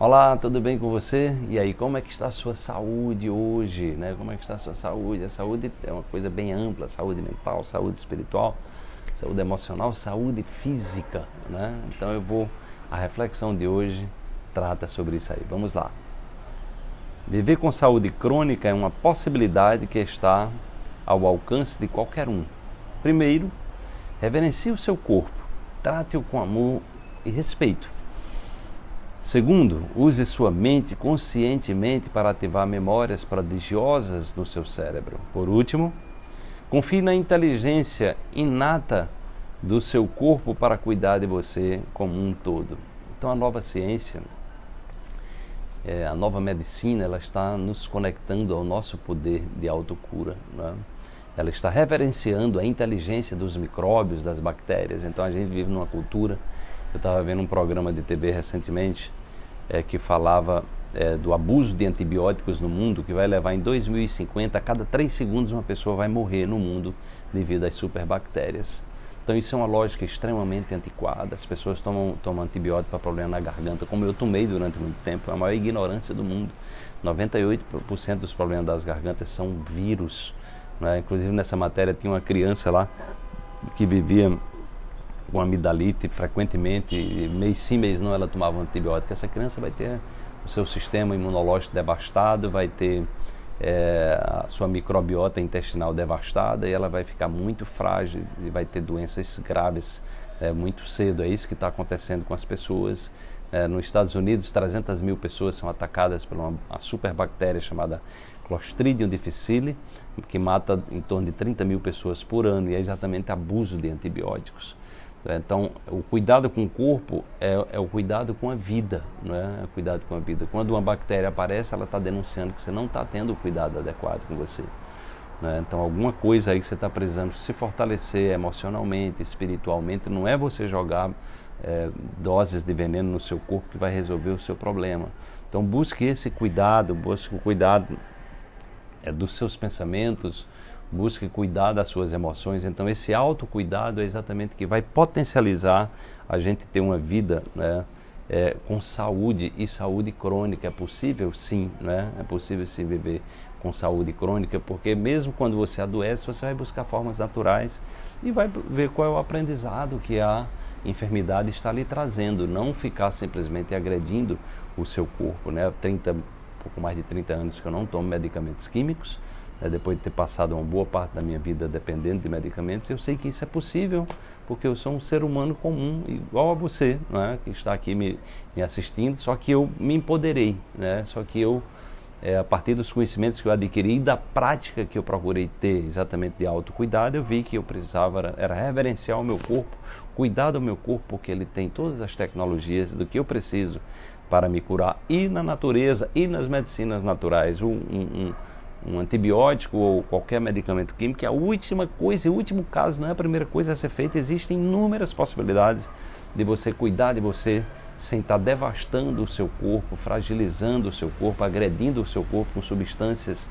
Olá, tudo bem com você? E aí, como é que está a sua saúde hoje? Né? Como é que está a sua saúde? A saúde é uma coisa bem ampla, saúde mental, saúde espiritual, saúde emocional, saúde física, né? Então eu vou, a reflexão de hoje trata sobre isso aí. Vamos lá. Viver com saúde crônica é uma possibilidade que está ao alcance de qualquer um. Primeiro, reverencie o seu corpo, trate-o com amor e respeito. Segundo, use sua mente conscientemente para ativar memórias prodigiosas no seu cérebro. Por último, confie na inteligência inata do seu corpo para cuidar de você como um todo. Então, a nova ciência, é, a nova medicina, ela está nos conectando ao nosso poder de autocura. Né? Ela está reverenciando a inteligência dos micróbios, das bactérias. Então, a gente vive numa cultura. Eu estava vendo um programa de TV recentemente é, que falava é, do abuso de antibióticos no mundo, que vai levar em 2050, a cada três segundos uma pessoa vai morrer no mundo devido às superbactérias. Então isso é uma lógica extremamente antiquada. As pessoas tomam, tomam antibiótico para problema na garganta, como eu tomei durante muito tempo. É a maior ignorância do mundo. 98% dos problemas das gargantas são vírus. Né? Inclusive nessa matéria tinha uma criança lá que vivia com amidalite frequentemente, mês sim, mês não, ela tomava um antibiótico. Essa criança vai ter o seu sistema imunológico devastado, vai ter é, a sua microbiota intestinal devastada e ela vai ficar muito frágil e vai ter doenças graves é, muito cedo. É isso que está acontecendo com as pessoas. É, nos Estados Unidos, 300 mil pessoas são atacadas por uma, uma superbactéria chamada Clostridium difficile, que mata em torno de 30 mil pessoas por ano e é exatamente abuso de antibióticos. Então, o cuidado com o corpo é, é, o cuidado com a vida, não é? é cuidado com a vida. Quando uma bactéria aparece, ela está denunciando que você não está tendo o cuidado adequado com você. É? Então, alguma coisa aí que você está precisando se fortalecer emocionalmente, espiritualmente, não é você jogar é, doses de veneno no seu corpo que vai resolver o seu problema. Então, busque esse cuidado, busque o cuidado é, dos seus pensamentos, busque cuidar das suas emoções. Então, esse autocuidado é exatamente que vai potencializar a gente ter uma vida né, é, com saúde e saúde crônica. É possível sim, né? é possível sim viver com saúde crônica, porque mesmo quando você adoece, você vai buscar formas naturais e vai ver qual é o aprendizado que a enfermidade está lhe trazendo, não ficar simplesmente agredindo o seu corpo. Né? 30, pouco mais de 30 anos que eu não tomo medicamentos químicos, né, depois de ter passado uma boa parte da minha vida dependendo de medicamentos, eu sei que isso é possível, porque eu sou um ser humano comum, igual a você, é, que está aqui me, me, assistindo, só que eu me empoderei, né, só que eu, é, a partir dos conhecimentos que eu adquiri e da prática que eu procurei ter exatamente de autocuidado, eu vi que eu precisava, era reverenciar o meu corpo, cuidar do meu corpo, porque ele tem todas as tecnologias do que eu preciso para me curar, e na natureza, e nas medicinas naturais, um, um, um um antibiótico ou qualquer medicamento químico, é a última coisa, o último caso, não é a primeira coisa a ser feita. Existem inúmeras possibilidades de você cuidar de você sem estar devastando o seu corpo, fragilizando o seu corpo, agredindo o seu corpo com substâncias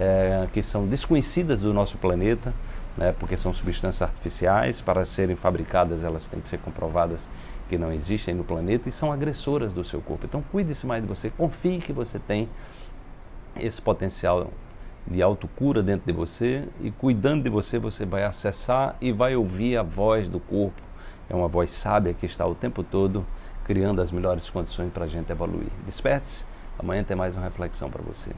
é, que são desconhecidas do nosso planeta, né, porque são substâncias artificiais, para serem fabricadas elas têm que ser comprovadas que não existem no planeta e são agressoras do seu corpo. Então cuide-se mais de você, confie que você tem esse potencial de autocura dentro de você e cuidando de você, você vai acessar e vai ouvir a voz do corpo. É uma voz sábia que está o tempo todo criando as melhores condições para a gente evoluir. Desperte-se, amanhã tem mais uma reflexão para você.